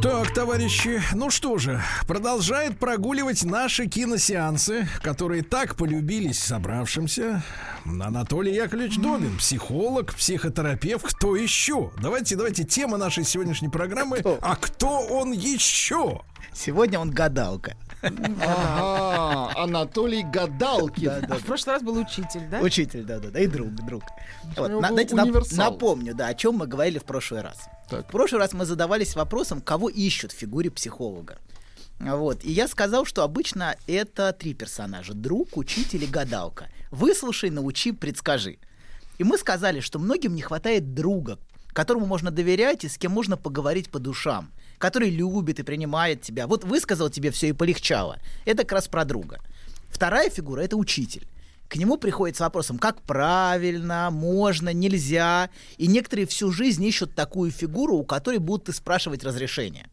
Так, товарищи, ну что же, продолжает прогуливать наши киносеансы, которые так полюбились собравшимся. Анатолий Яковлевич Добин, психолог, психотерапевт, кто еще? Давайте, давайте, тема нашей сегодняшней программы. А кто он еще? Сегодня он гадалка. Ага, Анатолий Гадалкин. Да, В прошлый раз был учитель, да? Учитель, да, да, да, и друг, друг. Вот, на- универсал. напомню, да, о чем мы говорили в прошлый раз. Так. В прошлый раз мы задавались вопросом, кого ищут в фигуре психолога. Вот. И я сказал, что обычно это три персонажа: друг, учитель и гадалка. Выслушай, научи, предскажи. И мы сказали, что многим не хватает друга, которому можно доверять и с кем можно поговорить по душам, который любит и принимает тебя. Вот высказал тебе все и полегчало. Это как раз про друга. Вторая фигура это учитель. К нему приходит с вопросом, как правильно, можно, нельзя. И некоторые всю жизнь ищут такую фигуру, у которой будут и спрашивать разрешение.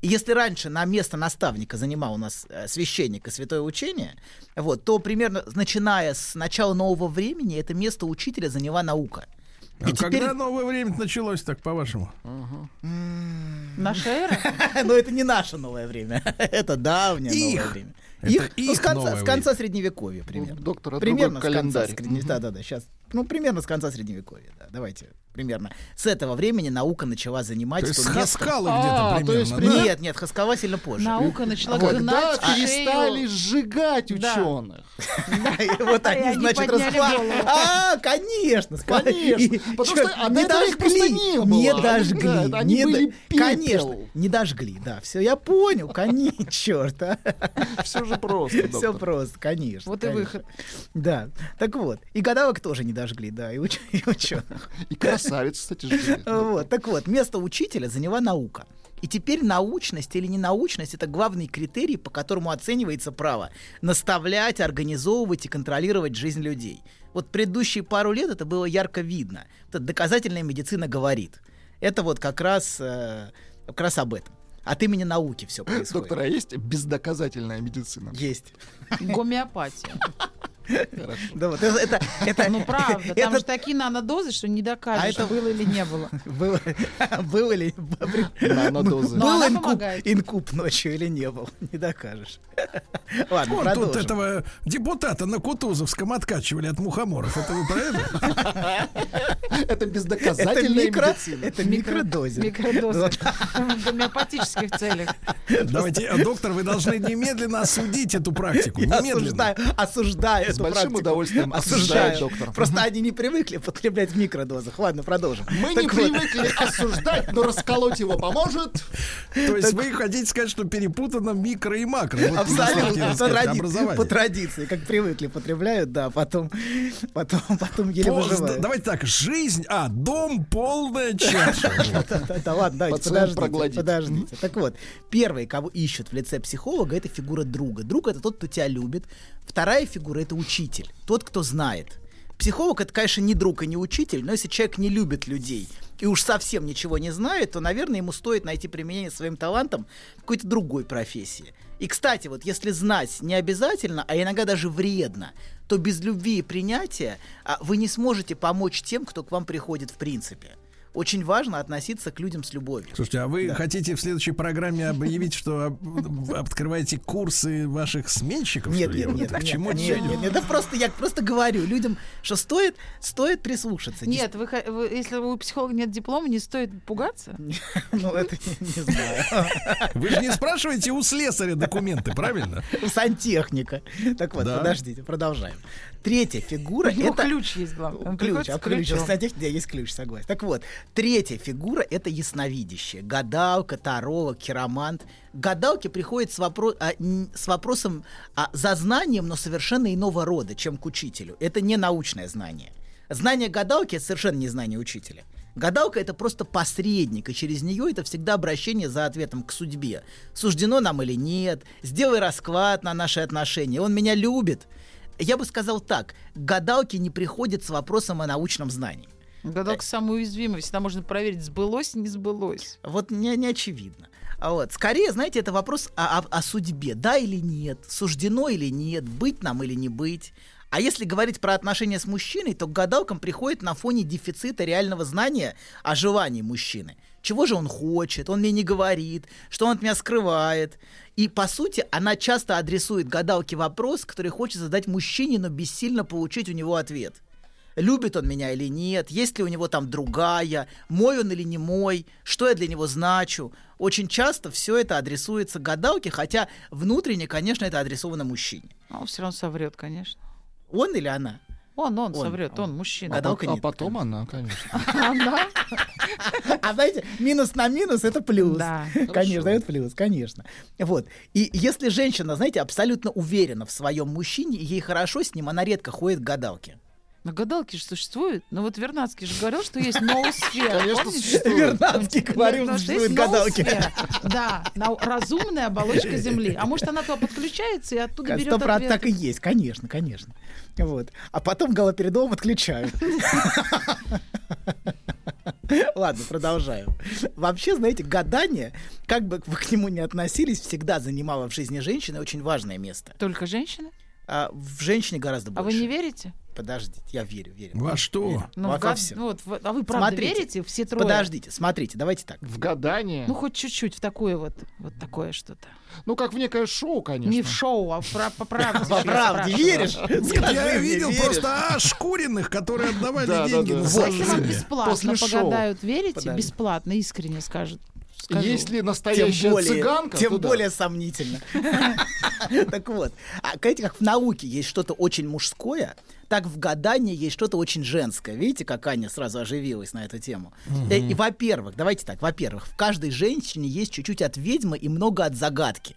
И если раньше на место наставника занимал у нас э, священник и святое учение, вот, то примерно начиная с начала нового времени это место учителя заняла наука. А И теперь... когда новое время началось, так по-вашему? Наша эра? Но это не наше новое время, это давнее новое Их. время. Это ну, с их конца, с конца средневековья примерно. доктор, а примерно с конца календарь. средне- Да, да, да, сейчас. Ну, примерно с конца средневековья, да, давайте, примерно. С этого времени наука начала занимать То есть то место- Хаскала А, где-то то есть примерно, да? Нет, нет, Хаскала сильно позже. Наука начала Когда гнать перестали шею. сжигать ученых. Вот они, значит, голову. А, конечно, Конечно, потому что, не было. не дожгли, они были конечно, не дожгли, да, все, я понял, конечно, черт. Все же просто, Все просто, конечно. Вот и выход. Да, так вот, и гадалок тоже не дожгли, да, и, уч- и ученых. Красавец, кстати, жили. Вот, так вот, место учителя заняла наука. И теперь научность или ненаучность это главный критерий, по которому оценивается право наставлять, организовывать и контролировать жизнь людей. Вот предыдущие пару лет это было ярко видно. Это доказательная медицина говорит. Это вот как раз, э, как раз об этом. От имени науки все происходит. Доктор, а есть бездоказательная медицина? Есть. Гомеопатия. Хорошо. Да, вот это, это, это- Ну правда, там это же такие нанодозы, что не докажешь, А это- было или не было. было, было ли Нанодозы. Но был она инкуб, ночью или не был, не докажешь. Ладно, Вон тут продолжим. этого депутата на Кутузовском откачивали от мухоморов. Это вы про это? Это Это бездоказательная микро, медицина. это микродозинг. Микродозы. В гомеопатических целях. Давайте, доктор, вы должны немедленно осудить эту практику. Я Немедленно. осуждаю, осуждаю С большим практику. удовольствием осуждаю. осуждает доктор. Просто они не привыкли потреблять в микродозах. Ладно, продолжим. Мы Так не вот, привыкли осуждать, но расколоть его поможет. То есть вы хотите сказать, что перепутано микро и макро? Вот Абсолютно, сказать, по традиции, как привыкли, потребляют, да, потом, потом, потом еле Пол- выживают. Давайте так, жизнь, а, дом полная чаша. Да, ладно, давайте, подождите, подождите. Так вот, первый, кого ищут в лице психолога, это фигура друга. Друг — это тот, кто тебя любит. Вторая фигура — это учитель, тот, кто знает. Психолог — это, конечно, не друг и не учитель, но если человек не любит людей и уж совсем ничего не знает, то, наверное, ему стоит найти применение своим талантам в какой-то другой профессии. И, кстати, вот если знать не обязательно, а иногда даже вредно, то без любви и принятия а, вы не сможете помочь тем, кто к вам приходит в принципе. Очень важно относиться к людям с любовью. Слушайте, а вы хотите в следующей программе объявить, что открываете курсы ваших сменщиков? Нет, нет, нет, К чему это нет, это просто я просто говорю людям, что стоит, стоит прислушаться. Нет, вы, если у психолога нет диплома, не стоит пугаться. ну это не, не знаю. Вы же не спрашиваете у слесаря документы, правильно? У сантехника. Так вот, Да. подождите, продолжаем. Третья фигура У это ключ есть, главное. Ключ, а ключ, у есть ключ, согласен. Так вот, третья фигура это ясновидящее. Гадалка, таролог, хиромант. К гадалке приходит с, вопро- а, с вопросом а, за знанием, но совершенно иного рода, чем к учителю. Это не научное знание. Знание гадалки это совершенно не знание учителя. Гадалка это просто посредник, и через нее это всегда обращение за ответом к судьбе. Суждено нам или нет, сделай расклад на наши отношения, он меня любит. Я бы сказал так, к гадалке не приходит с вопросом о научном знании. Гадалка самая уязвимая. Всегда можно проверить, сбылось, не сбылось. Вот не, не очевидно. А вот, скорее, знаете, это вопрос о, о- о судьбе. Да или нет, суждено или нет, быть нам или не быть. А если говорить про отношения с мужчиной, то к гадалкам приходит на фоне дефицита реального знания о желании мужчины. Чего же он хочет, он мне не говорит, что он от меня скрывает. И, по сути, она часто адресует гадалке вопрос, который хочет задать мужчине, но бессильно получить у него ответ любит он меня или нет, есть ли у него там другая, мой он или не мой, что я для него значу. Очень часто все это адресуется гадалке, хотя внутренне, конечно, это адресовано мужчине. А он все равно соврет, конечно. Он или она? Он, он, Он. соврет, он мужчина. Гадалка а нет. потом она, конечно. А знаете, минус на минус это плюс. Да. Конечно, это плюс, конечно. Вот. И если женщина, знаете, абсолютно уверена в своем мужчине, и ей хорошо с ним, она редко ходит к гадалке. Но гадалки же существуют. Ну вот Вернадский же говорил, что есть ноосфера. Конечно, существует. Вернадский говорил, что есть гадалки. Да, на- разумная оболочка Земли. А может, она туда подключается и оттуда берет процентов так ответ. и есть, конечно, конечно. Вот. А потом галоперидол отключают. Ладно, продолжаем. Вообще, знаете, гадание, как бы вы к нему ни относились, всегда занимало в жизни женщины очень важное место. Только женщины? А в женщине гораздо А больше. вы не верите? Подождите, я верю, верю. Во что? Верю. Ну, Во в гад- всё. ну, вот, в- а вы правда Смотрите, верите? Все трое? Подождите, смотрите, давайте так. В гадание. Ну, хоть чуть-чуть в такое вот, вот такое что-то. Ну, как в некое шоу, конечно. Не в шоу, а в пра- по правде. По правде веришь? Я видел просто ошкуренных, которые отдавали Да, да, деньги да. на Вот. Если вам бесплатно После шоу. погадают, верите? Бесплатно, искренне скажет. скажу. Если Тем настоящая более, цыганка, тем то да. более сомнительно. Так вот, а знаете, как в науке есть что-то очень мужское, так в гадании есть что-то очень женское. Видите, как Аня сразу оживилась на эту тему? Э, И, во-первых, давайте так, во-первых, в каждой женщине есть чуть-чуть от ведьмы и много от загадки.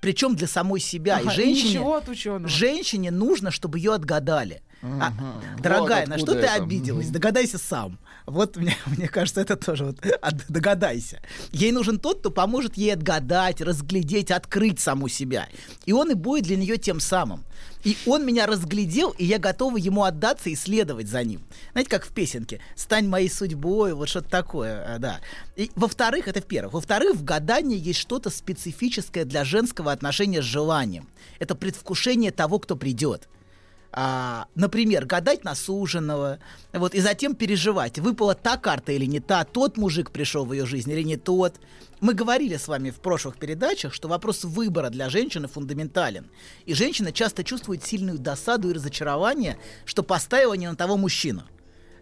Причем для самой себя. Ага, и женщине, Ничего от ученого. женщине нужно, чтобы ее отгадали. А, дорогая, Вот на что ты это. обиделась? Догадайся сам. Вот мне, мне кажется, это тоже вот от- догадайся. Ей нужен тот, кто поможет ей отгадать, разглядеть, открыть саму себя. И он и будет для нее тем самым. И он меня разглядел, и я готова ему отдаться и следовать за ним. Знаете, как в песенке «Стань моей судьбой», вот что-то такое, а, да. И, во-вторых, это в-первых. Во-вторых, в гадании есть что-то специфическое для женского отношения с желанием. Это предвкушение того, кто придет а, например, гадать на суженого, вот, и затем переживать, выпала та карта или не та, тот мужик пришел в ее жизнь или не тот. Мы говорили с вами в прошлых передачах, что вопрос выбора для женщины фундаментален. И женщина часто чувствует сильную досаду и разочарование, что поставила не на того мужчину.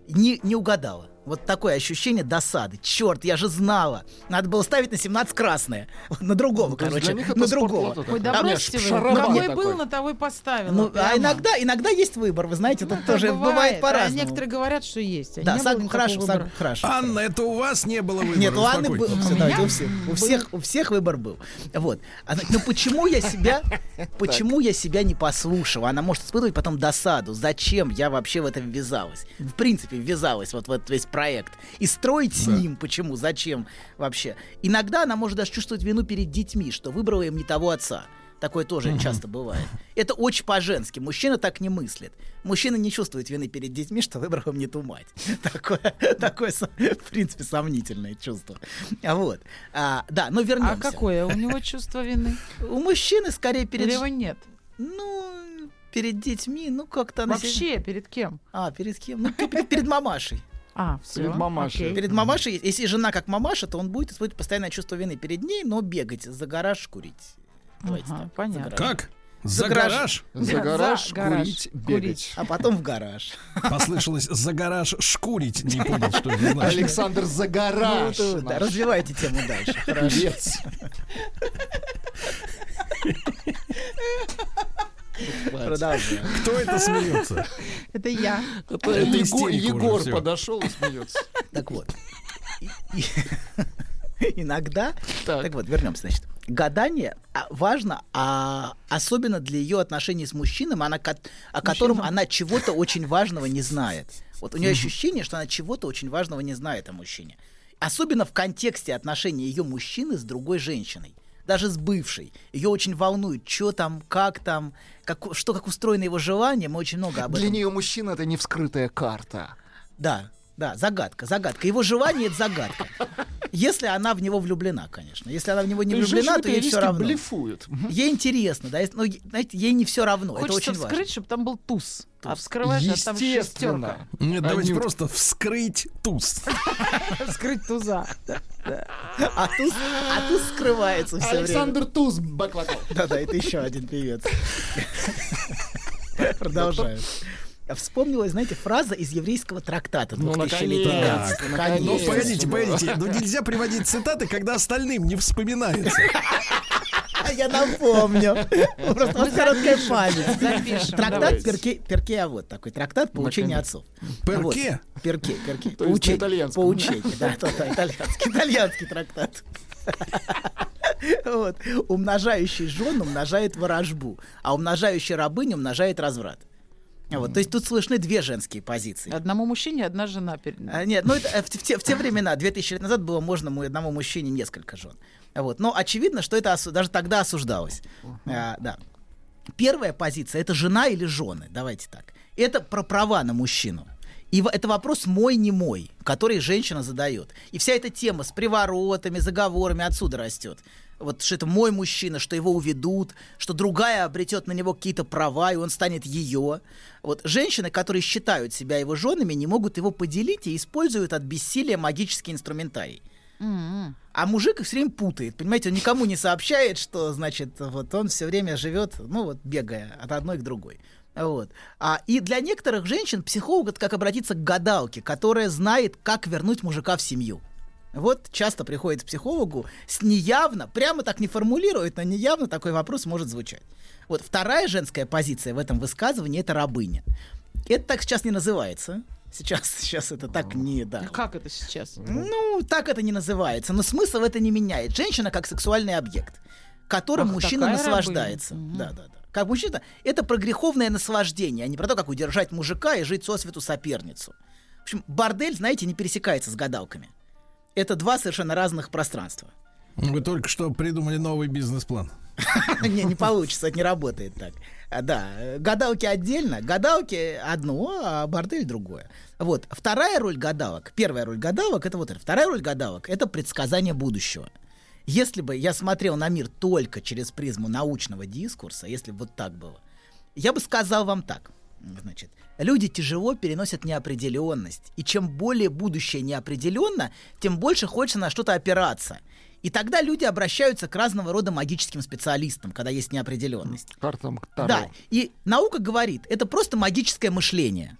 Не, не угадала. Вот такое ощущение досады. Черт, я же знала. Надо было ставить на 17 красное. На другого, есть короче. для них это На другого. Ой, да бросьте вы. шаровар Какой был, на того и поставил. Ну, а иногда, иногда есть выбор, вы знаете, тут Ну, тоже так бывает, А по-разному. некоторые говорят, что есть. а Да, никакого хорошо, сог- хорошо. Анна, это у вас не было выбора. Нет, у Анны был, У давайте, у всех, у всех, у всех выбор был. Вот. Она- Но почему я себя, почему я себя не послушала? Она может испытывать потом досаду. Зачем я вообще в это ввязалась? В принципе, ввязалась вот в этот весь проект. И строить с ним, почему, зачем вообще? Иногда она может даже чувствовать вину перед детьми, что выбрала им не того отца. Такое тоже часто бывает. Это очень по-женски. Мужчина так не мыслит. Мужчина не чувствует вины перед детьми, что выбрал им не ту мать. Такое, такое в принципе, сомнительное чувство. А вот. А, да, но вернемся. А какое у него чувство вины? У мужчины скорее перед... Или его нет? Ну, перед детьми, ну как-то... она себя- Вообще, перед кем? А, перед кем? Ну, перед, перед мамашей. А, все. Перед мамашей. Перед мамашей, если жена как мамаша, то он будет испытывать постоянное чувство вины перед ней, но бегать за гараж курить. Давайте Ага, так, за понятно. гараж. Как? За гараж. гараж? За гараж, за гараж, курить, курить. бегать. А потом в гараж. Послышалось за гараж шкурить. Не понял, что это значит. Александр за гараж. Ну, да, развивайте тему дальше. Хорошо. Продолжаем. Кто это смеется? Это я. Это Егор подошел и смеется. Так вот. Иногда. Так. Так вот, вернемся, значит. Гадание а, важно, а особенно для ее отношений с мужчиной, она, о котором она чего-то очень важного не знает. Вот у нее ощущение, что она чего-то очень важного не знает о мужчине. Особенно в контексте отношений ее мужчины с другой женщиной. Даже с бывшей. Ее очень волнует, что там, как там, как, что, как устроено его желание. Мы очень много об Для этом нее мужчина это не вскрытая карта. да, да, загадка, загадка. Его желание это загадка. Если она в него влюблена, конечно. Если она в него не влюблена, то ей все равно. блефуют. Мгм. Ей интересно, да, если- ну, знаете, ей не все равно. это Хочется очень вскрыть, важно. чтобы там был туз. А вскрываешь, а там шестерка. Естественно. Нет, давайте Анют. просто вскрыть туз. Вскрыть туза. А туз, а туз скрывается все время. Александр Туз бак-вокал. Да-да, это еще один певец. Продолжаю. Вспомнилась, знаете, фраза из еврейского трактата Ну, 2000-летней наконец-то, давности. наконец-то. Ну, погодите, погодите. Ну, нельзя приводить цитаты, когда остальным не вспоминается. А Я напомню. Просто у вас короткая память. Запишем. Трактат. Перке, Перке, а вот такой трактат по учению Наконец. отцов. Перке? Перке, Перке. То есть на итальянском. По учению, да, итальянский, итальянский трактат. Вот. Умножающий жен умножает ворожбу, а умножающий рабыню умножает разврат. Вот. То есть тут слышны две женские позиции. Одному мужчине одна жена. А, Нет, ну это э, в, в те, в те времена, 2000 лет назад, было можно му- одному мужчине несколько жен. Вот. Но очевидно, что это осу- даже тогда осуждалось. А, да. Первая позиция это жена или жены. Давайте так. Это про права на мужчину. И это вопрос мой, не мой, который женщина задает. И вся эта тема с приворотами, заговорами отсюда растет. Вот что это мой мужчина, что его уведут, что другая обретет на него какие-то права, и он станет ее. Вот женщины, которые считают себя его женами, не могут его поделить и используют от бессилия магический инструментарий. М-м. А мужик их все время путает. Понимаете, он никому не сообщает, что, значит, вот он все время живет, ну вот, бегая от одной к другой. Вот. А, и для некоторых женщин психолог это как обратиться к гадалке, которая знает, как вернуть мужика в семью. Вот часто приходит к психологу с неявно, прямо так не формулирует, но неявно такой вопрос может звучать. Вот вторая женская позиция в этом высказывании это рабыня. Это так сейчас не называется. Сейчас, сейчас это так не, да. А Как это сейчас? Ну, так это не называется, но смысл это не меняет. Женщина как сексуальный объект, которым Ах, мужчина наслаждается. рабыня. Да, да, да. Как мужчина, это про греховное наслаждение, а не про то, как удержать мужика и жить сосвету соперницу. В общем, бордель, знаете, не пересекается с гадалками. Это два совершенно разных пространства. Вы только что придумали новый бизнес-план. Не, не получится, это не работает так. А, Да, гадалки отдельно, гадалки одно, а бордель другое. Вот, вторая роль гадалок, первая роль гадалок, это вот это. Вторая роль гадалок, это предсказание будущего. Если бы я смотрел на мир только через призму научного дискурса, если бы вот так было, я бы сказал вам так. Значит, люди тяжело переносят неопределенность. И чем более будущее неопределенно, тем больше хочется на что-то опираться. И тогда люди обращаются к разного рода магическим специалистам, когда есть неопределенность. Картам Таро. Да, и наука говорит, это просто магическое мышление.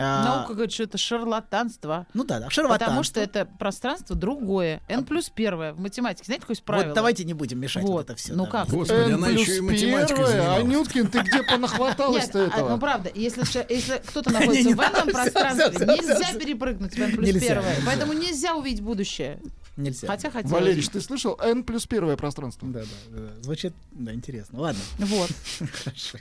А, Наука говорит, что это шарлатанство. Ну да, да, шарлатанство. Потому что это пространство другое. N плюс первое в математике. Знаете, какое есть правило? Вот давайте не будем мешать вот, Вот. это все. Ну как? Господи, N она плюс еще и математикой занималась. Анюткин, ты где понахваталась-то а, этого? ну правда, если, если кто-то находится в этом пространстве, нельзя перепрыгнуть в N плюс первое. Поэтому нельзя увидеть будущее. Нельзя. Хотя хотелось. Валерич, ты слышал? N плюс первое пространство. Да, да, да, звучит, да, интересно. Ладно, Вот. хорошо.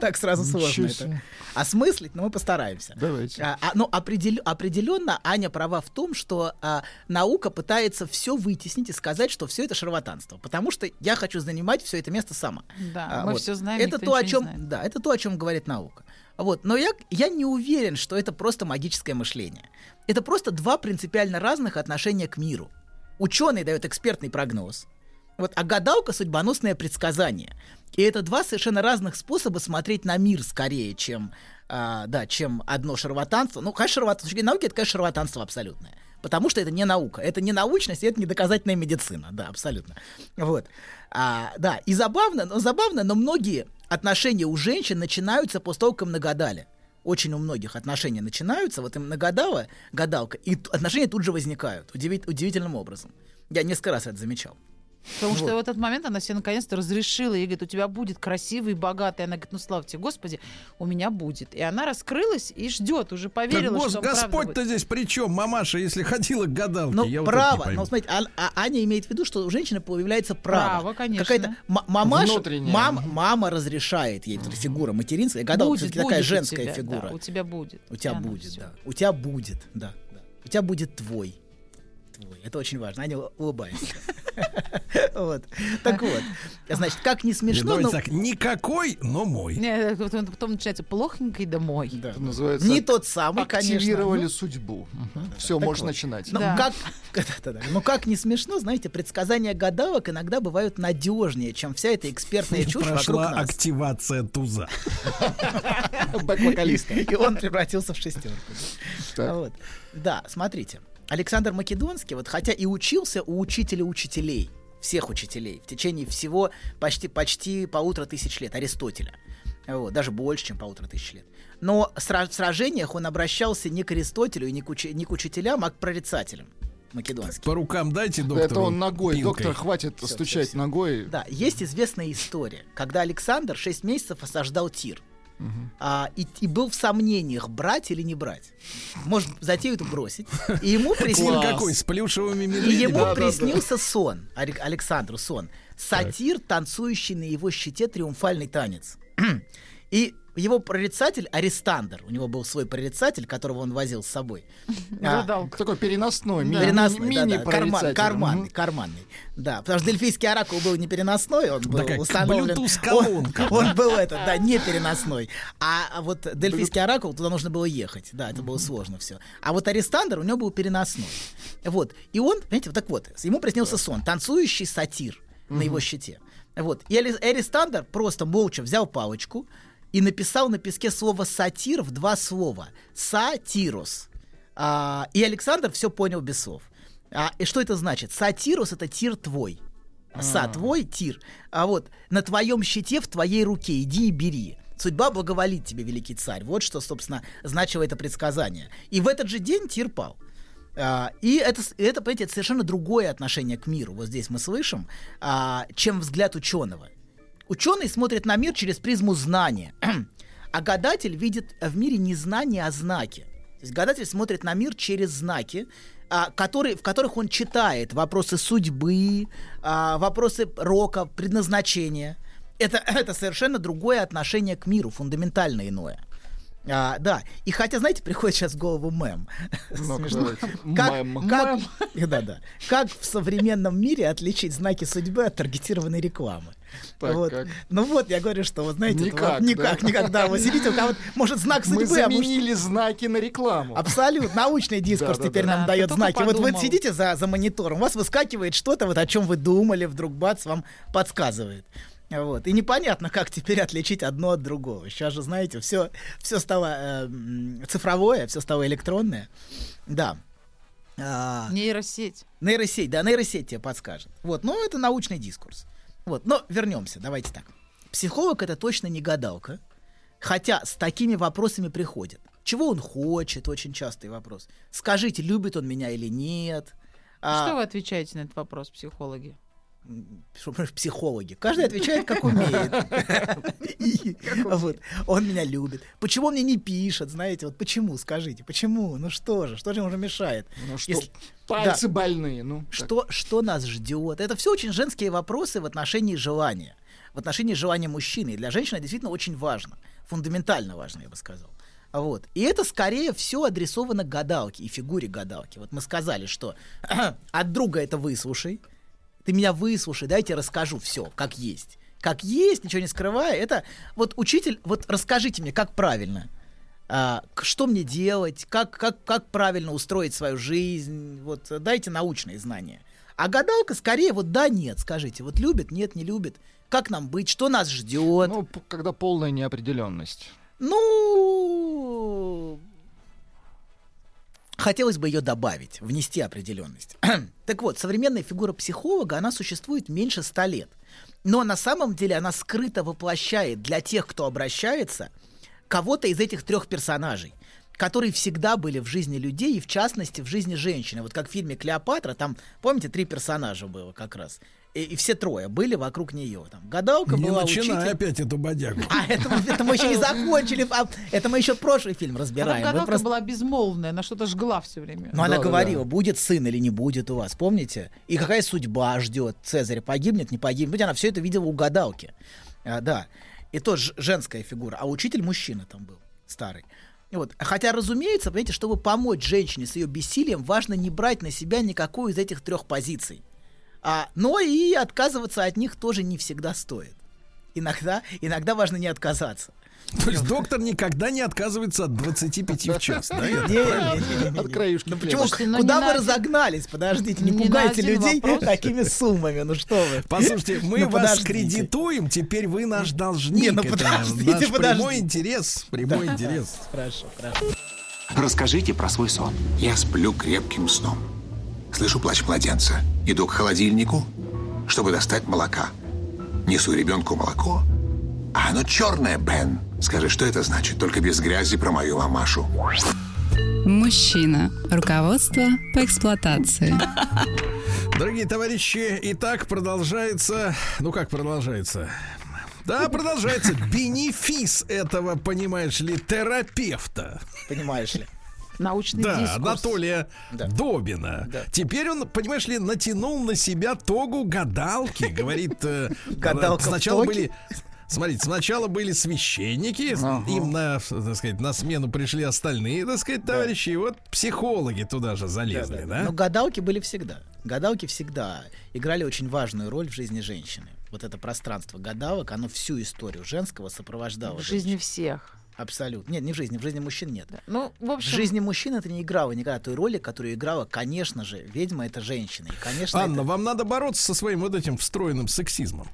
Так сразу сложно это. Осмыслить, но мы постараемся. Давайте. А, а, ну, определю- определенно Аня права в том, что а, наука пытается все вытеснить и сказать, что все это шарлатанство. Потому что я хочу занимать все это место сама. Да, мы все знаем, Это то, о чем, да, это то, о чем говорит наука. Вот, но я, я не уверен, что это просто магическое мышление. Это просто два принципиально разных отношения к миру. Ученый дает экспертный прогноз, вот, а гадалка судьбоносное предсказание. И это два совершенно разных способа смотреть на мир скорее, чем, а, да, чем одно шарлатанство. Ну, конечно, шарлатанство. С науки это, конечно, шарлатанство абсолютное. Потому что это не наука. Это не научность, это не доказательная медицина. Да, абсолютно. Вот. А, да, и забавно, но забавно, но многие отношения у женщин начинаются после того, как им нагадали. Очень у многих отношения начинаются, вот им нагадала гадалка, и отношения тут же возникают удиви- удивительным образом. Я несколько раз это замечал. Потому что Вот. в этот момент она себе наконец-то разрешила. И говорит, у тебя будет красивый, богатый. Она говорит, ну слава тебе, Господи, у меня будет. И она раскрылась и ждет, уже Так поверила, гос- что Господь-то здесь при чем, мамаша, если ходила к гадалке? Ну, я вот право. пойму. Но смотрите, а, а Аня имеет в виду, что у женщины появляется право. Право, конечно. Какая-то мамаша, мам- мама разрешает ей, вот эта фигура материнская. Гадалка будет, такая будет у женская тебя, фигура. да, у тебя будет. У тебя будет, да. У тебя будет, да, да. У тебя будет твой. Твой. Это очень важно. Аня улыбается. Вот. Так вот. Значит, как не Нет, смешно, но... так, никакой, но мой. Не, потом, начинается плохенький домой. Да. Это называется Не тот самый, конечно. активировали Ну, судьбу. Все, вот. начинать. Ну, Да. как, ну, как не смешно, знаете, предсказания гадалок иногда бывают надежнее, чем вся эта экспертная чушь вокруг Прошла нас. активация туза. Бэк-вокалиста. И он превратился в шестерку. Да, смотрите. Александр Македонский, вот хотя и учился у учителя учителей, всех учителей, в течение всего почти, почти полутора тысяч лет, Аристотеля. Вот, даже больше, чем полутора тысяч лет. Но в сра- сражениях он обращался не к Аристотелю и не к, учи- не к учителям, а к прорицателям македонским. По рукам дайте доктору. Это он ногой. пилкой. Доктор, хватит Всё, стучать всё, всё. ногой. Да, есть известная история, когда Александр 6 месяцев осаждал Тир. А, и, и был в сомнениях, брать или не брать. Может, затею эту бросить. И ему приснился, какой, с плюшевыми и ему Да, да, приснился сон, Александру сон. Сатир, танцующий на его щите триумфальный танец. И его прорицатель Арестандр, у него был свой прорицатель, которого он возил с собой. А. Такой переносной, ми- Переносной, ми- да, да, мини-прорицатель. карман- карманный, карманный. Да, потому что дельфийский оракул был не переносной, он был как установлен. Он, он был это, да, не переносной. А, а вот дельфийский оракул, туда нужно было ехать. Да, это было сложно все. А вот Арестандр у него был переносной. Вот. И он, понимаете, вот так вот, ему приснился сон, танцующий сатир на его щите. Вот. И Арестандр просто молча взял палочку и написал на песке слово сатир в два слова. Сатирос. А, и Александр все понял без слов. А, и что это значит? Сатирус это тир твой. Са твой, тир. А вот на твоем щите, в твоей руке, иди и бери. Судьба благоволит тебе, великий царь. Вот что, собственно, значило это предсказание. И в этот же день тир пал. А, и это, это, понимаете, это совершенно другое отношение к миру. Вот здесь мы слышим, а, чем взгляд ученого. Ученый смотрит на мир через призму знания, а гадатель видит в мире не знания, а знаки. То есть гадатель смотрит на мир через знаки, а, которые, в которых он читает вопросы судьбы, а, вопросы рока, предназначения. Это, это совершенно другое отношение к миру, фундаментально иное. А, да, и хотя, знаете, приходит сейчас в голову мем. Давайте. Как, Мем. как, да, да. как в современном мире отличить знаки судьбы от таргетированной рекламы? Так, вот. как? Ну вот, я говорю, что, вот знаете, Никак, вот никак, да? никогда. Вы сидите, у кого-то, может, знак Мы судьбы, а может, заменили знаки на рекламу. Абсолютно. Научный дискурс Да, теперь да. нам Да, дает знаки. Вот вы подумал. сидите за, за монитором, у вас выскакивает что-то, вот о чем вы думали, вдруг бац, вам подсказывает. Вот. И непонятно, как теперь отличить одно от другого. Сейчас же, знаете, все, все стало э, цифровое, все стало электронное. Да. А, Нейросеть. Нейросеть, да, нейросеть тебе подскажет. Вот, но это научный дискурс. Вот, но вернемся, давайте так. Психолог это точно не гадалка, хотя с такими вопросами приходит. Чего он хочет, очень частый вопрос. Скажите, любит он меня или нет. А, Что вы отвечаете на этот вопрос, психологи? Психологи. Каждый отвечает, как умеет. Вот, Он меня любит. Почему он мне не пишет, знаете, вот почему, скажите, почему? Ну что же, что же ему уже мешает? Ну что, пальцы больные. Ну. Что, что нас ждет? Это все очень женские вопросы в отношении желания. В отношении желания мужчины. И для женщины действительно очень важно. Фундаментально важно, я бы сказал. Вот. И это скорее все адресовано гадалке и фигуре гадалки. Вот мы сказали, что от друга это выслушай, ты меня выслушай, дайте расскажу все, как есть. Как есть, ничего не скрывая. Это вот учитель, вот расскажите мне, как правильно. А, что мне делать, как, как, как правильно устроить свою жизнь, вот дайте научные знания. А гадалка скорее вот да, нет, скажите, вот любит, нет, не любит, как нам быть, что нас ждет. Ну, когда полная неопределенность. Ну, хотелось бы ее добавить, внести определенность. так вот, современная фигура психолога, она существует меньше ста лет. Но на самом деле она скрыто воплощает для тех, кто обращается, кого-то из этих трех персонажей которые всегда были в жизни людей и в частности в жизни женщины. Вот как в фильме «Клеопатра», там, помните, три персонажа было как раз. И, и все трое были вокруг нее. Там гадалка Не была, начинай учитель. опять эту бодягу. А это, мы- это мы еще не закончили. а, Это мы еще прошлый фильм Она разбираем. Вы гадалка просто- была безмолвная, она что-то жгла все время. Но она Да, да, говорила, да. будет сын или не будет у вас, помните? И какая судьба ждет Цезаря, погибнет, не погибнет. Ведь Она все это видела у гадалки. А, да. И то женская фигура. А учитель мужчина там был, старый. Вот. Хотя, разумеется, понимаете, чтобы помочь женщине с ее бессилием, важно не брать на себя никакую из этих трех позиций. А, но и отказываться от них тоже не всегда стоит. Иногда, иногда важно не отказаться. То есть доктор никогда не отказывается от 25 в час, да? От краюшки Ну почему? Слушайте, ну Куда вы один- разогнались? Подождите, не пугайте людей вопрос. такими суммами. Ну что вы? Послушайте, мы Ну, вас подождите. кредитуем, теперь вы наш должник. Не, ну, Это подождите, наш прямой подождите. интерес. Прямой интерес. Хорошо, хорошо. Расскажите про свой сон. Я сплю крепким сном. Слышу плач младенца. Иду к холодильнику, чтобы достать молока. Несу ребенку молоко. А оно черное, Бен. Скажи, что это значит? Только без грязи про мою мамашу. Мужчина. Руководство по эксплуатации. Дорогие товарищи, итак, продолжается... Ну как продолжается? Да, продолжается бенефис этого, понимаешь ли, терапевта. Понимаешь ли? Научный Да, дискурс. Анатолия Да. Добина. Да. Теперь он, понимаешь ли, натянул на себя тогу гадалки. Говорит, э, Гадалка в сначала были... Смотрите, сначала были священники, Ага. им на, так сказать, на смену пришли остальные, так сказать, товарищи, и вот психологи туда же залезли, да? Но гадалки были всегда. Гадалки всегда играли очень важную роль в жизни женщины. Вот это пространство гадалок, оно всю историю женского сопровождало. В жизни женщин. всех. Абсолютно. Нет, не в жизни, в жизни мужчин нет. Да. Ну, в В общем, жизни мужчин это не играло никогда той роли, которую играла, конечно же, ведьма это женщина. И, конечно, Анна, это- вам надо бороться со своим вот этим встроенным сексизмом.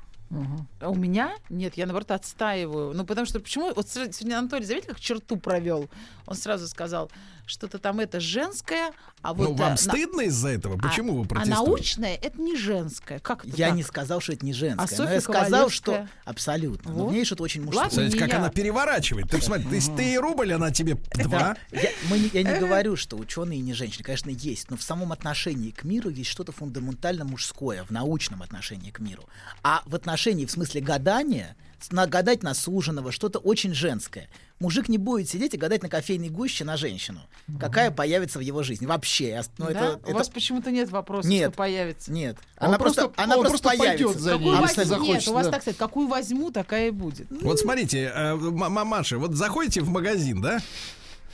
А у меня? Нет, я наоборот отстаиваю. Ну, потому что почему? Вот сегодня Анатолий, заметили, как черту провел? Он сразу сказал, что-то там это женское, а вот... ну, э, вам на- стыдно из-за этого? Почему а, вы А протестуете? научное это не женское. Как это Я так? не сказал, что это не женское. А но я Софья сказал, Ковалевская? что абсолютно. Но Вот. в ней что-то очень мужское. Смотрите, как я. она переворачивает. Ты посмотри, ты, ты рубль, она тебе два. Я, мы не- я не говорю, что ученые не женщины, конечно, есть, но в самом отношении к миру есть что-то фундаментально мужское, в научном отношении к миру. А в отношении, в смысле гадания, с- на- суженого, что-то очень женское. Мужик не будет сидеть и гадать на кофейной гуще на женщину, какая появится в его жизни. Вообще. Ну, Да? это, У это- вас почему-то нет вопроса, Нет. что появится. Нет. Он Она просто, просто- она он просто, просто пойдет появится. за ней, Какую возьму- Нет, захочет, у вас да. так сказать, какую возьму, такая и будет. Вот смотрите, э, мамаша, вот заходите в магазин, да?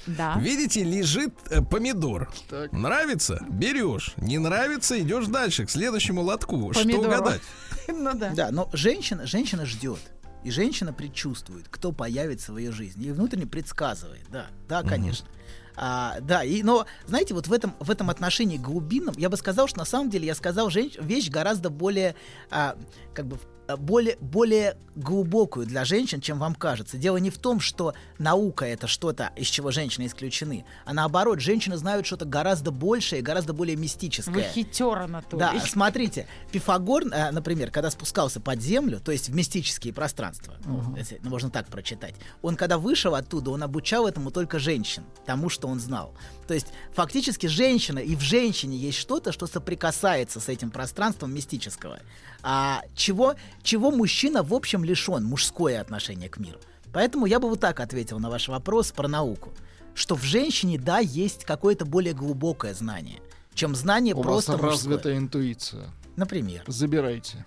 Да. Видите, лежит э, помидор. Так. Нравится? Берешь. Не нравится, идешь дальше, к следующему лотку. Что Помидору. угадать? Ну да. Да, но женщина, женщина ждет. И женщина предчувствует, кто появится в ее жизни. И внутренне предсказывает. Да, да, конечно. А, да, и, но, знаете, вот в этом, в этом отношении глубинном, я бы сказал, что на самом деле я сказал женщ- вещь гораздо более, а, как бы, более, более глубокую для женщин, чем вам кажется. Дело не в том, что наука это что-то, из чего женщины исключены, а наоборот, женщины знают что-то гораздо большее, гораздо более мистическое. Вы хитер, Анатолий. Да, смотрите, Пифагор, э, например, когда спускался под землю, то есть в мистические пространства, если- ну, можно так прочитать, он когда вышел оттуда, он обучал этому только женщин, тому, что он знал. То есть фактически женщина, и в женщине есть что-то, что соприкасается с этим пространством мистического. А чего, чего мужчина, в общем, лишен, мужское отношение к миру. Поэтому я бы вот так ответил на ваш вопрос про науку. Что в женщине, да, есть какое-то более глубокое знание, чем знание У вас просто мужское. развитая интуиция. Например. Забирайте.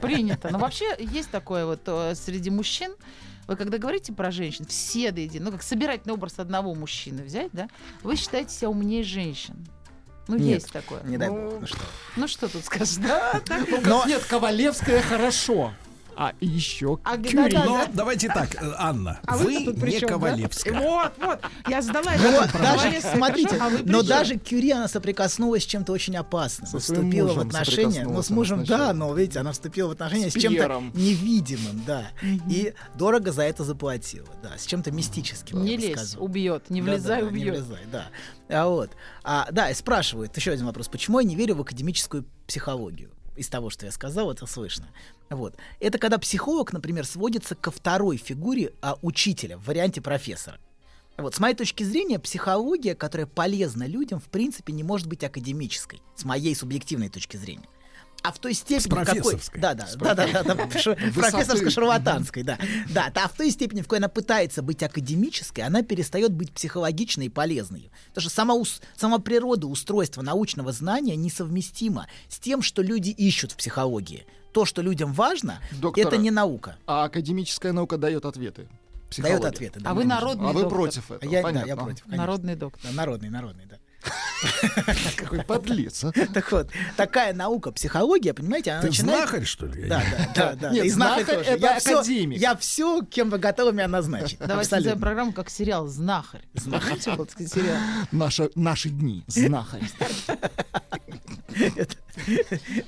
Принято. Но вообще есть такое вот э, среди мужчин. Вы когда говорите про женщин, все до единого, ну как собирательный образ одного мужчины взять, да, вы считаете себя умнее женщин. Ну, Нет. есть такое. Не дай Ну, бог. Ну что? Ну, что тут скажешь? Да, так. Но Нет, Ковалевская хорошо. А еще А, Кюри. да, Но да. давайте так, э, Анна, А вы вы не да? Ковалевская. Вот, вот. Я задала вот, даже, смотрите, а но даже Кюри, она соприкоснулась с чем-то очень опасным. Со вступила в отношения. Ну, с мужем, да, но, видите, она вступила в отношения с, С чем-то невидимым, да. И дорого за это заплатила, да, с чем-то мистическим. Не лезь, сказал. убьет. Не Да, влезай, да, да, Не убьет. влезай, да. А вот. А, да, и спрашивают, еще один вопрос. Почему я не верю в академическую психологию? Из того, что я сказал, это слышно. Вот. Это когда психолог, например, сводится ко второй фигуре а, учителя в варианте профессора. Вот, с моей точки зрения, психология, которая полезна людям, в принципе, не может быть академической, с моей субъективной точки зрения. А в той степени, С какой... Да, да, да, да, да, да, ш- профессорско-шарлатанской, да. Да, а в той степени, в какой она пытается быть академической, она перестает быть психологичной и полезной. Потому что сама, ус- сама природа устройства научного знания несовместима с тем, что люди ищут в психологии. То, что людям важно, Доктор, это не наука. А академическая наука дает ответы. Дает ответы. да, А вы народный А вы доктор. против этого? Я, да, Понятно. я против. конечно. Народный доктор. Да, народный, народный, да. Какой подлец. а. Так вот, такая наука, психология, понимаете, она Ты начинает... знахарь, что ли? Да, да, да, да. Нет, знахарь знахарь это академик. я все, кем вы готовы меня назначить. Давайте сделаем программу как сериал «Знахарь». Наша, наши дни. Знахарь. Это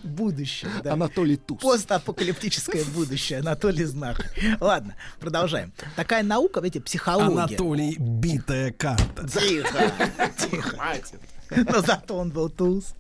будущее, да. Анатолий Туз. Постапокалиптическое будущее. Анатолий Знахарь. Ладно, продолжаем. Такая наука, видите, психология. Анатолий битая карта. Тихо, тихо. Но зато он был туз.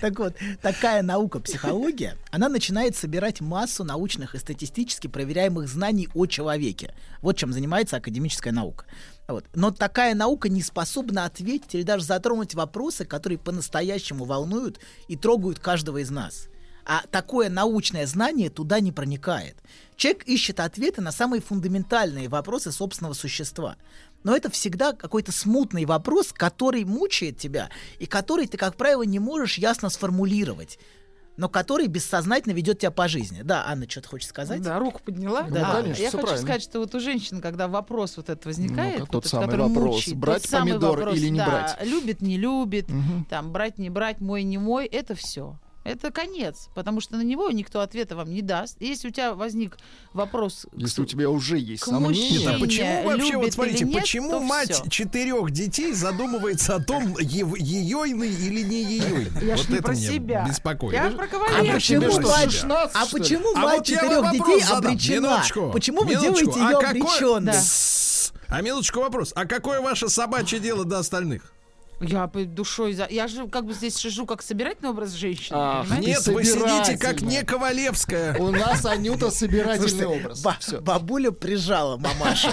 Так вот, такая наука психология, она начинает собирать массу научных и статистически проверяемых знаний о человеке. Вот чем занимается академическая наука. Вот. Но такая наука не способна ответить или даже затронуть вопросы, которые по-настоящему волнуют и трогают каждого из нас. А такое научное знание туда не проникает. Человек ищет ответы на самые фундаментальные вопросы собственного существа. Но это всегда какой-то смутный вопрос, который мучает тебя, и который ты, как правило, не можешь ясно сформулировать, но который бессознательно ведет тебя по жизни. Да, Анна что-то хочет сказать? Да, руку подняла. Да, А, конечно, я хочу правильно. сказать, что вот у женщин, когда вопрос вот этот возникает, Ну-ка, вот тот этот, самый который вопрос. мучает, Брать тот самый помидор вопрос, или не да, брать? любит, не любит, Мгм. там, брать, не брать, мой, не мой, это все. Это конец, потому что на него никто ответа вам не даст. Если у тебя возник вопрос к Если у тебя уже есть к сомнения, а почему вообще, любит вот смотрите, нет, почему мать всё. четырех детей задумывается о том, ейойный или не ейойный? Я ж вот не это про меня себя. беспокоит. Я про А кавалера. почему тебе что, мать, 16, а почему А мать вот четырех детей задам. обречена? Минуточку, Почему вы минуточку. делаете ее А какой- обреченной? Да. А минуточку вопрос. А какое ваше собачье дело до остальных? Я душой за... Я же как бы здесь сижу как собирательный образ женщины, Ах, понимаете? Нет, вы сидите как не Ковалевская. у нас Анюта собирательный Слушайте, образ. ба- Всё. бабуля прижала мамашу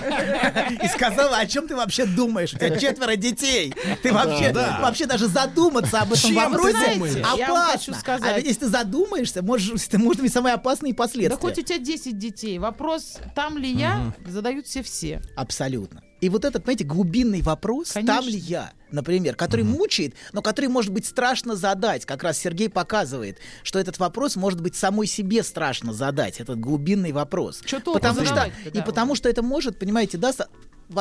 и сказала, о чем ты вообще думаешь? У тебя четверо детей. Ты вообще, Да. вообще даже задуматься об этом Чем вопросе? Я хочу опасно. сказать. А ведь если ты задумаешься, можешь, это может быть самые опасные Да последствия. хоть у тебя 10 детей. Вопрос, там ли я, задают все все. Абсолютно. И вот этот, понимаете, глубинный вопрос, там Конечно. ли я, например, который мучает, но который может быть страшно задать. Как раз Сергей показывает, что этот вопрос может быть самой себе страшно задать, этот глубинный вопрос. Толку потому что, и да, потому что это может, понимаете, да,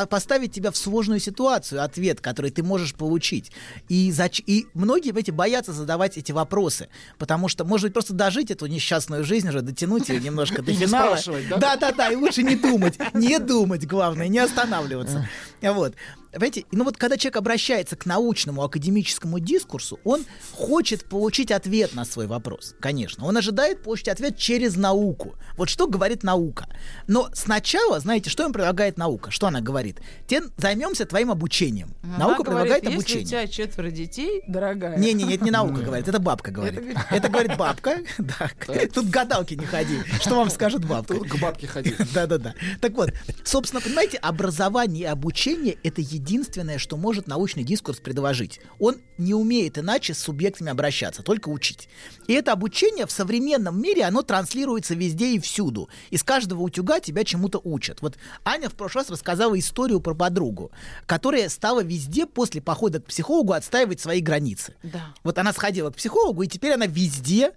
поставить тебя в сложную ситуацию, ответ, который ты можешь получить. И, зач- и многие, эти боятся задавать эти вопросы, потому что, может быть, просто дожить эту несчастную жизнь уже, дотянуть ее немножко до финала. спрашивать, да? Да-да-да, и лучше не думать, не думать, главное, не останавливаться. Вот. Понимаете, ну вот когда человек обращается к научному академическому дискурсу, он хочет получить ответ на свой вопрос, конечно. Он ожидает получить ответ через науку. Вот что говорит наука. Но сначала, знаете, что им предлагает наука? Что она говорит? Тем займемся твоим обучением. Она наука говорит, предлагает если обучение. у тебя четверо детей, дорогая. Не-не, это не наука говорит, это бабка говорит. Это говорит бабка. Да. Тут гадалки не ходи. Что вам скажет бабка? Тут к бабке ходить. Да-да-да. Так вот, собственно, понимаете, образование и обучение — это единственное, что может научный дискурс предложить. Он не умеет иначе с субъектами обращаться, только учить. И это обучение в современном мире, оно транслируется везде и всюду. Из каждого утюга тебя чему-то учат. Вот Аня в прошлый раз рассказала историю про подругу, которая стала везде после похода к психологу отстаивать свои границы. Да. Вот она сходила к психологу, и теперь она везде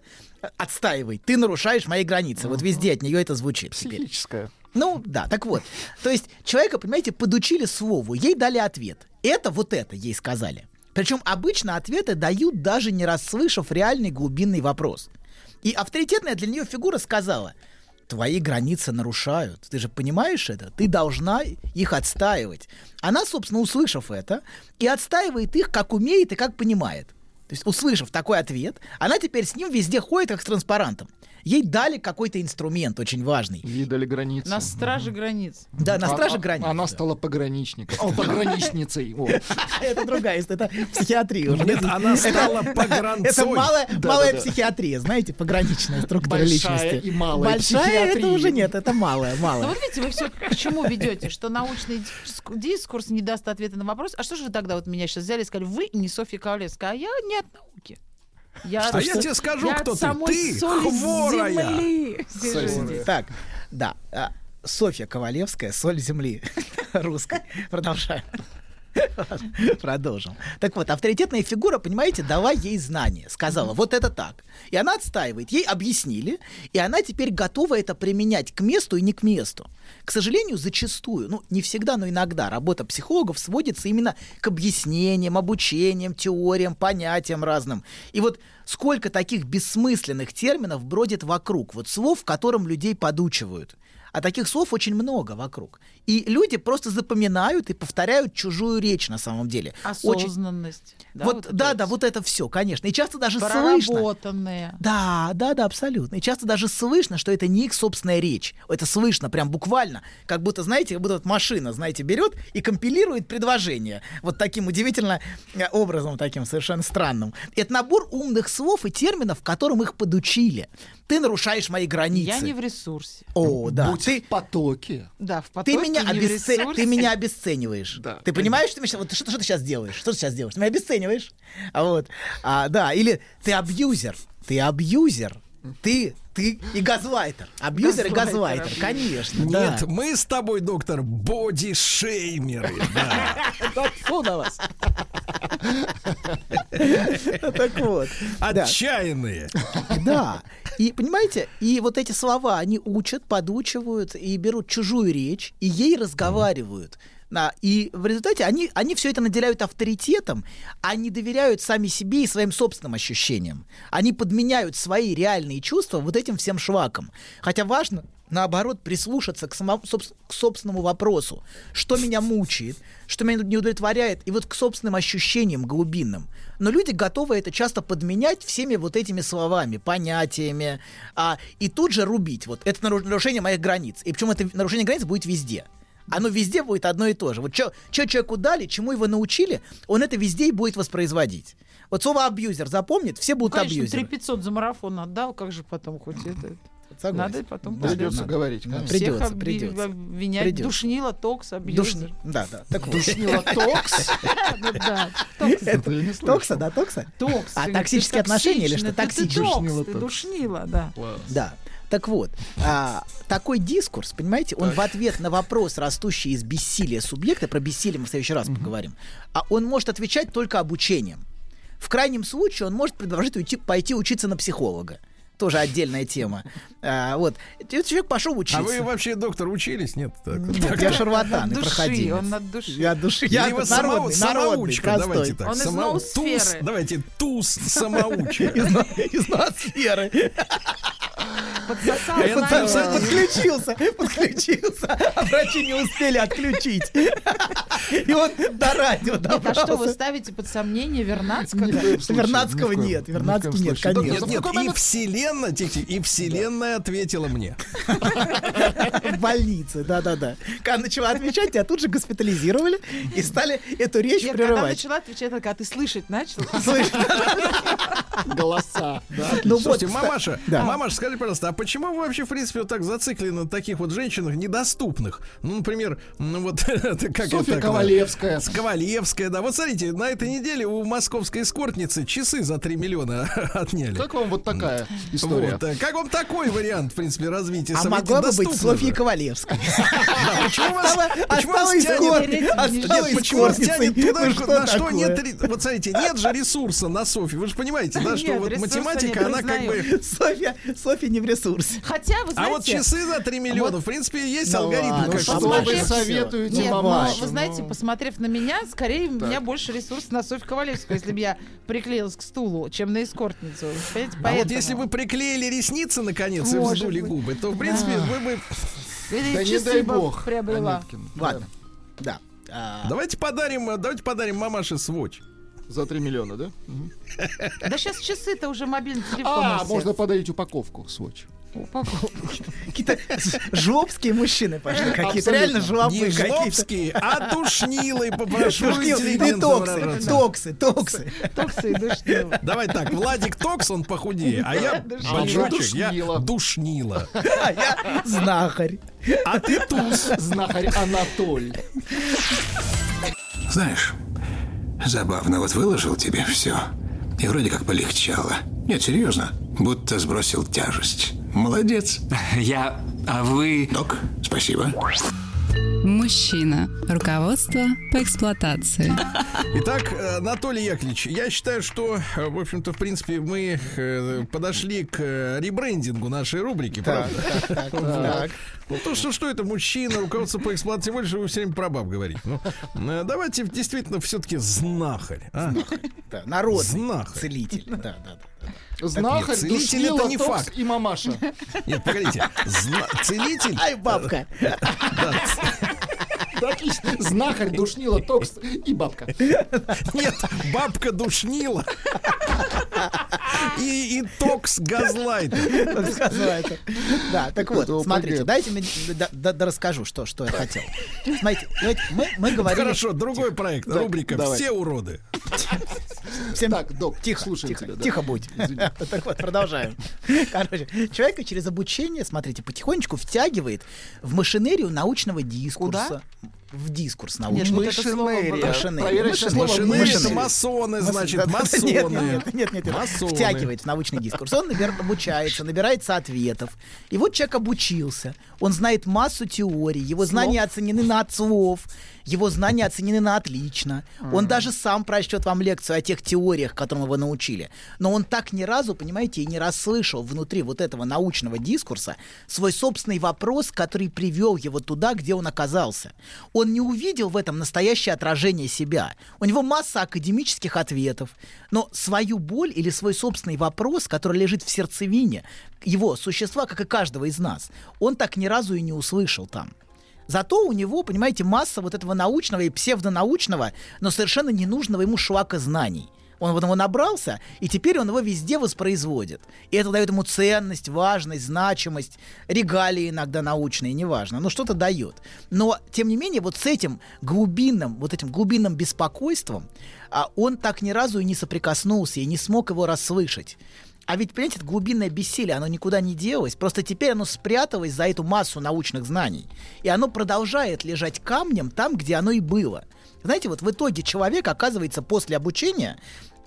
отстаивает. Ты нарушаешь мои границы. Вот везде от нее это звучит теперь. Ну, да, так вот. То есть человека, понимаете, подучили слову, ей дали ответ. Это вот это ей сказали. Причем обычно ответы дают, даже не расслышав реальный глубинный вопрос. И авторитетная для нее фигура сказала, твои границы нарушают. Ты же понимаешь это? Ты должна их отстаивать. Она, собственно, услышав это, и отстаивает их, как умеет и как понимает. То есть, услышав такой ответ, она теперь с ним везде ходит, как с транспарантом. Ей дали какой-то инструмент очень важный. Ей дали границы. На страже границ. Да, на А- страже а- границ. Она стала пограничником. О, пограничницей. Это другая история, это психиатрия уже. Нет, она стала Это погранцой. малая, Да, малая психиатрия, знаете, пограничная структура Большая личности. и малая Большая это уже нет, это малая, Ну малая. вот видите, вы все к чему ведете, что научный диск- дискурс не даст ответа на вопрос. А что же вы тогда вот меня сейчас взяли и сказали, вы не Софья Ковалевская, а я не от науки. Я, А я тебе скажу, я кто ты. самой Ты хворая. земли. Соль земли. Так, да. а, Софья Ковалевская, соль земли русской. Продолжаем. Продолжим. Так вот, авторитетная фигура, понимаете, дала ей знания. Сказала, вот это так. И она отстаивает. Ей объяснили, и она теперь готова это применять к месту и не к месту. К сожалению, зачастую, ну, не всегда, но иногда работа психологов сводится именно к объяснениям, обучениям, теориям, понятиям разным. И вот сколько таких бессмысленных терминов бродит вокруг, вот слов, которым людей подучивают. А таких слов очень много вокруг. И люди просто запоминают и повторяют чужую речь на самом деле. Очень- Осознанность. Вот, это да, вот. да, вот это все, конечно. И часто даже слышно. Проработанные. Да, да, да, абсолютно. И часто даже слышно, что это не их собственная речь. Это слышно прям буквально, как будто, знаете, как будто вот машина, знаете, берет и компилирует предложение. Вот таким удивительно э, образом, таким совершенно странным. Это набор умных слов и терминов, которым их подучили. Ты нарушаешь мои границы. Я не в ресурсе. О, да. Будь Ты, в потоке. Да, в потоке, ты меня, обесце- ты меня обесцениваешь. Да, ты понимаешь, что, ты меня вот, что, что ты сейчас делаешь? Что ты сейчас делаешь? Ты меня обесцениваешь. А вот, а, да, или ты абьюзер. Ты абьюзер. Ты, ты и газлайтер. Абьюзер и Газлайтер, конечно. да. Нет, мы с тобой, доктор, бодишеймеры. Да. Откуда вас? Так вот. Отчаянные. Да. И понимаете, и вот эти слова, они учат, подучивают и берут чужую речь, и ей разговаривают. Да, и в результате они, они все это наделяют авторитетом, они доверяют сами себе и своим собственным ощущениям. Они подменяют свои реальные чувства вот этим всем шваком. Хотя важно, наоборот, прислушаться к, само- к собственному вопросу. Что меня мучает, что меня не удовлетворяет, и вот к собственным ощущениям глубинным. Но люди готовы это часто подменять всеми вот этими словами, понятиями, а, и тут же рубить. Вот это наруш- нарушение моих границ. И причем это нарушение границ будет везде. Оно везде будет одно и то же. Вот что человеку дали, чему его научили, он это везде и будет воспроизводить. Вот слово абьюзер запомнит, все будут Конечно, абьюзеры. 3500 за марафон отдал, как же потом хоть это... Согласен. Надо потом Да, Придется надо. говорить, конечно. При- Придется, Всех придется. обвинять. Придется. Душнила, токс, Душ- абьюзер. Да, да. Так вот. Душнила токс. Ну. Токса, да, токса? Токс. А токсические отношения или что? токсичный, душнила, да. Да. Так вот, а, такой дискурс, понимаете, он в ответ на вопрос, растущий из бессилия субъекта, про бессилие мы в следующий раз поговорим, а он может отвечать только обучением. В крайнем случае он может предложить уйти, пойти учиться на психолога. Тоже отдельная тема. А, вот. Этот человек пошел учиться. А вы вообще, доктор, учились? Нет? Так, Нет, я шарлатан и проходимец. он от души. Я от души. Я вы народный, самоу- народный, самоучка, давайте простой. так. Он из Само- ноосферы. туз, давайте, туз самоучка. Из, из ноосферы. Подсосал Подключился, подключился, а врачи не успели отключить. И он до радио Нет, а что, вы добрался. ставите под сомнение Вернадского? Вернадского нет, Вернадского нет, конечно. Нет, и вселенная, тихо, и вселенная ответила мне. в больнице, да-да-да. Когда начала отвечать, тебя тут же госпитализировали и стали эту речь Я когда прерывать. начала отвечать, когда ты слышать начал, Голоса. Ну вот, мамаша, мамаша, скажи, пожалуйста, а почему вы вообще, в принципе, вот так зациклены на таких вот женщинах недоступных? Ну, например, ну вот, это как Софья это... Ковалевская. С Ковалевская, да. Вот смотрите, на этой неделе у московской эскортницы часы за 3 миллиона отняли. Как вам вот такая история? Вот, а как вам такой вариант, в принципе, развития А могла бы быть. Ковалевской. Да, почему вас, тянет- туда, Ну на что нет... Вот смотрите, нет же ресурса на Софью. Вы же понимаете, да, что вот математика, она как бы... Софья, Софья не в ресурсе. Хотя, вы А знаете... вот часы за 3 миллиона, в принципе, есть Ну алгоритм. ладно, Ну как что бы. вы советуете, Нет, но мамаша? вы знаете, ну? посмотрев на меня, скорее у меня больше ресурсов на Софью Ковалевскую, если бы я приклеилась к стулу, чем на эскортницу. Понимаете, А вот если вы приклеили ресницы наконец и Может вздули быть. губы, то в принципе вы бы. Или Да не часы дай бы бог. приобрела. Ладно. Да. А, Давайте подарим, давайте подарим мамаше сводч. За 3 миллиона, да? Да сейчас часы-то уже мобильный телефон. А, можно подарить упаковку сводч. Какие-то жлобские мужчины пошли, какие-то реально Не жлобы какие-то. жлобские, а душнилы, попрошу интеллигентно токсы, токсы, токсы. Токсы и душнила. Давай так, Владик Токс, он похудее, а я большочек, я Душнила. душнила. А я знахарь. А ты туз. Знахарь Анатоль. Знаешь, забавно, вот выложил тебе все. И вроде как полегчало. Нет, серьезно. Будто сбросил тяжесть. Молодец. Я... А вы... Док, спасибо. Мужчина. Руководство по эксплуатации. Итак, Анатолий Яковлевич, я считаю, что, в общем-то, в принципе, мы э, подошли к ребрендингу нашей рубрики, Так, правда? так, так. Ну, то, что, что это мужчина, руководство по эксплуатации, тем более, что вы все время про баб говорите. Ну, э, давайте действительно все-таки знахарь. а? Да, Народный Знахарь. целитель. Да, да, да. да. Знахарь, целитель душнила, это не факт. и мамаша. Нет, погодите. Зна- Целитель... Ай, бабка. Знахарь, душнила, токс и бабка. Нет, бабка душнила. И, и токс газлайт. Это. Да, так вот, смотрите, дайте мне расскажу, что, что я хотел. Смотрите, давайте, мы, мы говорили... Хорошо, другой проект. Рубрика. «Все уроды». Всем Так, док, тихо, слушаем тихо, тебя, да. тихо будь. Так вот, продолжаем. Короче, человека через обучение, смотрите, потихонечку втягивает в машинерию научного дискурса. В дискурс Нет, научный. вот это слово Машинерия. было. Проверяющее слово Машинерия это машинерия. масоны, Мас- значит, масоны. Нет, нет, нет, нет, нет. Масоны. Втягивает в научный дискурс. Он набер- обучается, набирается ответов. И вот человек обучился. Он знает массу теорий. Его знания оценены на отцов. Его знания оценены на отлично. Он даже сам прочтет вам лекцию о тех теориях, которым его научили. Но он так ни разу, понимаете, и не расслышал внутри вот этого научного дискурса свой собственный вопрос, который привел его туда, где он оказался. Он не увидел в этом настоящее отражение себя. У него масса академических ответов, но свою боль или свой собственный вопрос, который лежит в сердцевине его существа, как и каждого из нас, он так ни разу и не услышал там. Зато у него, понимаете, масса вот этого научного и псевдонаучного, но совершенно ненужного ему шлака знаний. Он вот его набрался, и теперь он его везде воспроизводит. И это дает ему ценность, важность, значимость, регалии иногда научные, неважно, но что-то дает. Но, тем не менее, вот с этим глубинным, вот этим глубинным беспокойством, а, он так ни разу и не соприкоснулся, и не смог его расслышать. А ведь, понимаете, это глубинное бессилие, оно никуда не делось. Просто теперь оно спряталось за эту массу научных знаний. И оно продолжает лежать камнем там, где оно и было. Знаете, вот в итоге человек оказывается после обучения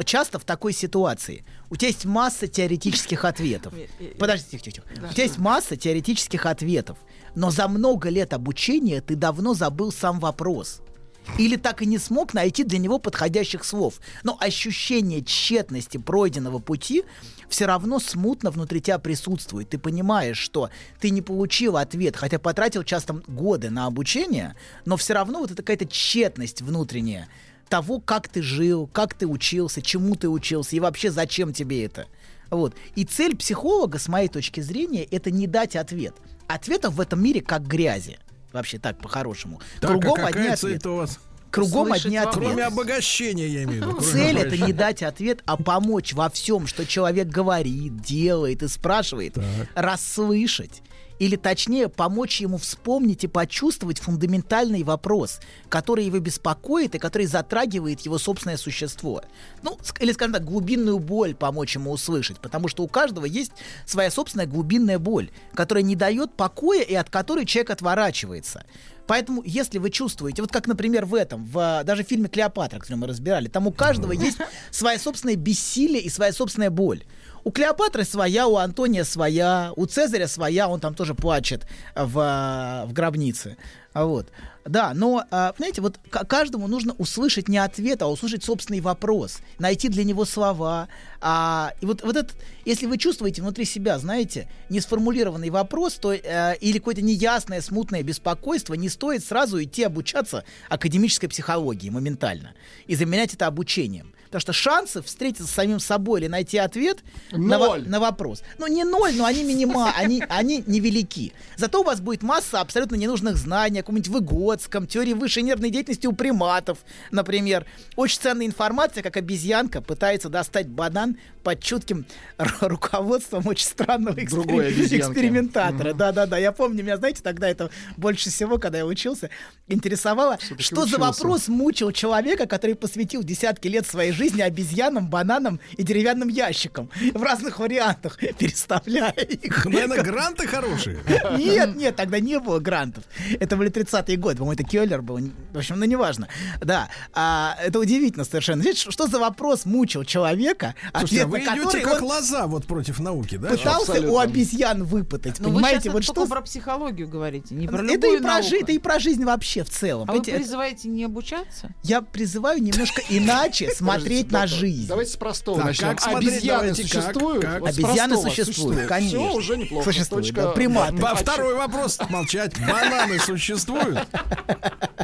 часто в такой ситуации. У тебя есть масса теоретических ответов. Подождите, тихо, тихо, тихо. У тебя есть масса теоретических ответов. Но за много лет обучения ты давно забыл сам вопрос или так и не смог найти для него подходящих слов. Но ощущение тщетности пройденного пути все равно смутно внутри тебя присутствует. Ты понимаешь, что ты не получил ответ, хотя потратил часто годы на обучение, но все равно вот это какая-то тщетность внутренняя того, как ты жил, как ты учился, чему ты учился и вообще зачем тебе это. Вот. И цель психолога, с моей точки зрения, это не дать ответ. Ответов в этом мире как грязи. Вообще так, по-хорошему. Так, Кругом а одни какая ответы. цель у вас? Кругом Слышать одни вопрос. ответы. Кроме обогащения, я имею в виду. Цель это не дать ответ, а помочь во всем, что человек говорит, делает и спрашивает, расслышать. Или точнее, помочь ему вспомнить и почувствовать фундаментальный вопрос, который его беспокоит и который затрагивает его собственное существо. Ну, или, скажем так, глубинную боль помочь ему услышать, потому что у каждого есть своя собственная глубинная боль, которая не дает покоя и от которой человек отворачивается. Поэтому, если вы чувствуете, вот как, например, в этом, в даже в фильме Клеопатра, который мы разбирали, там у каждого есть своя собственная бессилие и своя собственная боль. У Клеопатры своя, у Антония своя, у Цезаря своя, он там тоже плачет в, а, в гробнице. А Вот. Да, но, а, понимаете, вот каждому нужно услышать не ответ, а услышать собственный вопрос, найти для него слова. А, и вот, вот этот, если вы чувствуете внутри себя, знаете, несформулированный вопрос, то э, или какое-то неясное, смутное беспокойство, не стоит сразу идти обучаться академической психологии моментально и заменять это обучением. Потому что шансы встретиться с самим собой или найти ответ на, Ноль. на вопрос. Ну, не ноль, но они минима, они, они невелики. Зато у вас будет масса абсолютно ненужных знаний о каком-нибудь Выгодском, теории высшей нервной деятельности у приматов, например. Очень ценная информация, как обезьянка пытается достать банан под чутким ру- руководством очень странного обезьянки. экспериментатора. Да-да-да, я помню, меня, знаете, тогда это больше всего, когда я учился, интересовало, что за учился. вопрос мучил человека, который посвятил десятки лет своей жизни обезьянам, бананам и деревянным ящикам. В разных вариантах, переставляя их. Наверное, гранты хорошие. Нет, нет, тогда не было грантов. Это были 30-е годы, по-моему, это Келлер был. В общем, ну неважно. Да, а, это удивительно совершенно. Знаете, что- за вопрос мучил человека, Слушайте, а ответ вы на идете который как он лоза вот против науки, да? пытался Абсолютно. у обезьян выпытать. Ну, вы Понимаете, сейчас вот что... про психологию говорите, не про Это любую и, про науку. жизнь, это и про жизнь вообще в целом. А вы Понимаете, это- призываете не обучаться? Я призываю немножко иначе смотреть на Доктор, жизнь. Давайте с простого Так, начнем. как смотреть? Обезьяны Давайте, существуют? Как? Вот с Обезьяны существуют, конечно. Все уже неплохо. Существуют, Точка- да, приматы. Второй вопрос. Молчать. Бананы существуют?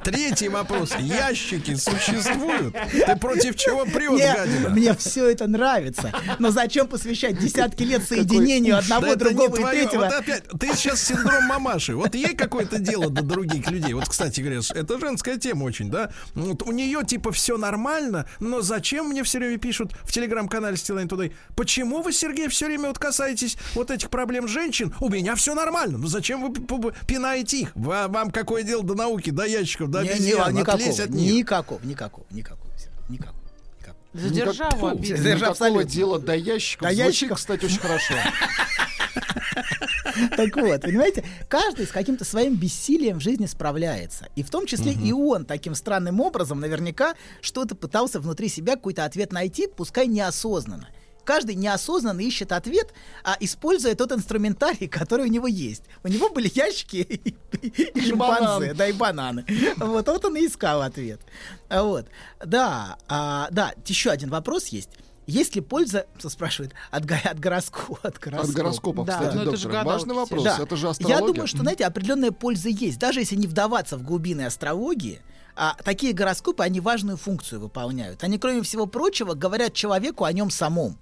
Третий вопрос. Ящики существуют? Ты против чего прет, Мне, гадина? мне все это нравится. Но зачем посвящать десятки лет соединению одного, другого и третьего? Вот опять, ты сейчас синдром мамаши. Вот ей какое-то дело до других людей. Вот, кстати говоря, это женская тема очень, да? Вот у нее типа все нормально, но зачем мне все время пишут в телеграм-канале Стилайн Тудей? Почему вы, Сергей, все время вот касаетесь вот этих проблем женщин? У меня все нормально. Ну зачем вы пинаете их? Ва- Вам какое дело до науки, до ящиков, до Не- не- обезьян? никакого, от них. никакого, никакого, никакого, никакого. За державу. Держа Никакого дела до ящиков. До Звучит, ящиков. кстати, очень хорошо. Так вот, понимаете, каждый с каким-то своим бессилием в жизни справляется. И в том числе и он таким странным образом наверняка что-то пытался внутри себя какой-то ответ найти, пускай неосознанно. Каждый неосознанно ищет ответ, а используя тот инструментарий, который у него есть. У него были ящики и, и шимпанзе, да, и бананы. Вот, вот он и искал ответ. Вот. Да, а, да, еще один вопрос есть. Есть ли польза, спрашивает, от, го- от гороскопа? От гороскопа. От гороскопов, Да, кстати, ну это же доктор. гадалки Важный вопрос. Да. Это же Я астрология. думаю, что, знаете, определенная польза есть. Даже если не вдаваться в глубины астрологии, а, такие гороскопы, они важную функцию выполняют. Они, кроме всего прочего, говорят человеку о нем самом.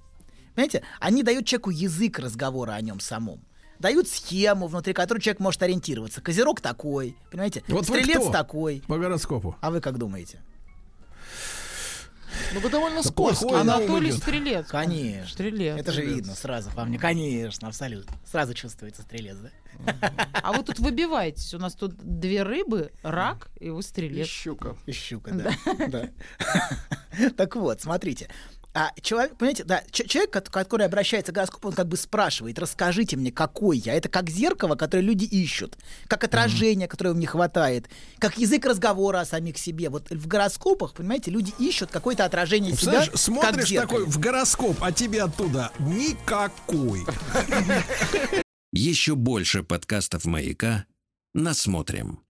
Понимаете? Они дают человеку язык разговора о нем самом. Дают схему, внутри которой человек может ориентироваться. Козерог такой, понимаете? Вот вы Стрелец такой. По гороскопу. А вы как думаете? Ну вы довольно ум Анатолий. Стрелец. Конечно. Стрелец. Это же видно сразу по мне. Конечно, абсолютно. Сразу чувствуется стрелец, да? А вы тут выбиваетесь. У нас тут две рыбы, рак, и вы И стрелец. щука. И щука, да. Да. Так вот, смотрите. А человек, понимаете, да, человек, кот- который обращается к гороскопу, он как бы спрашивает, расскажите мне, какой я. Это как зеркало, которое люди ищут, как отражение, которое им не хватает, как язык разговора о самих себе. Вот в гороскопах, понимаете, люди ищут какое-то отражение себя. Знаешь, как смотришь зеркале. такой в гороскоп, а тебе оттуда никакой. Еще больше подкастов «Маяка» насмотрим.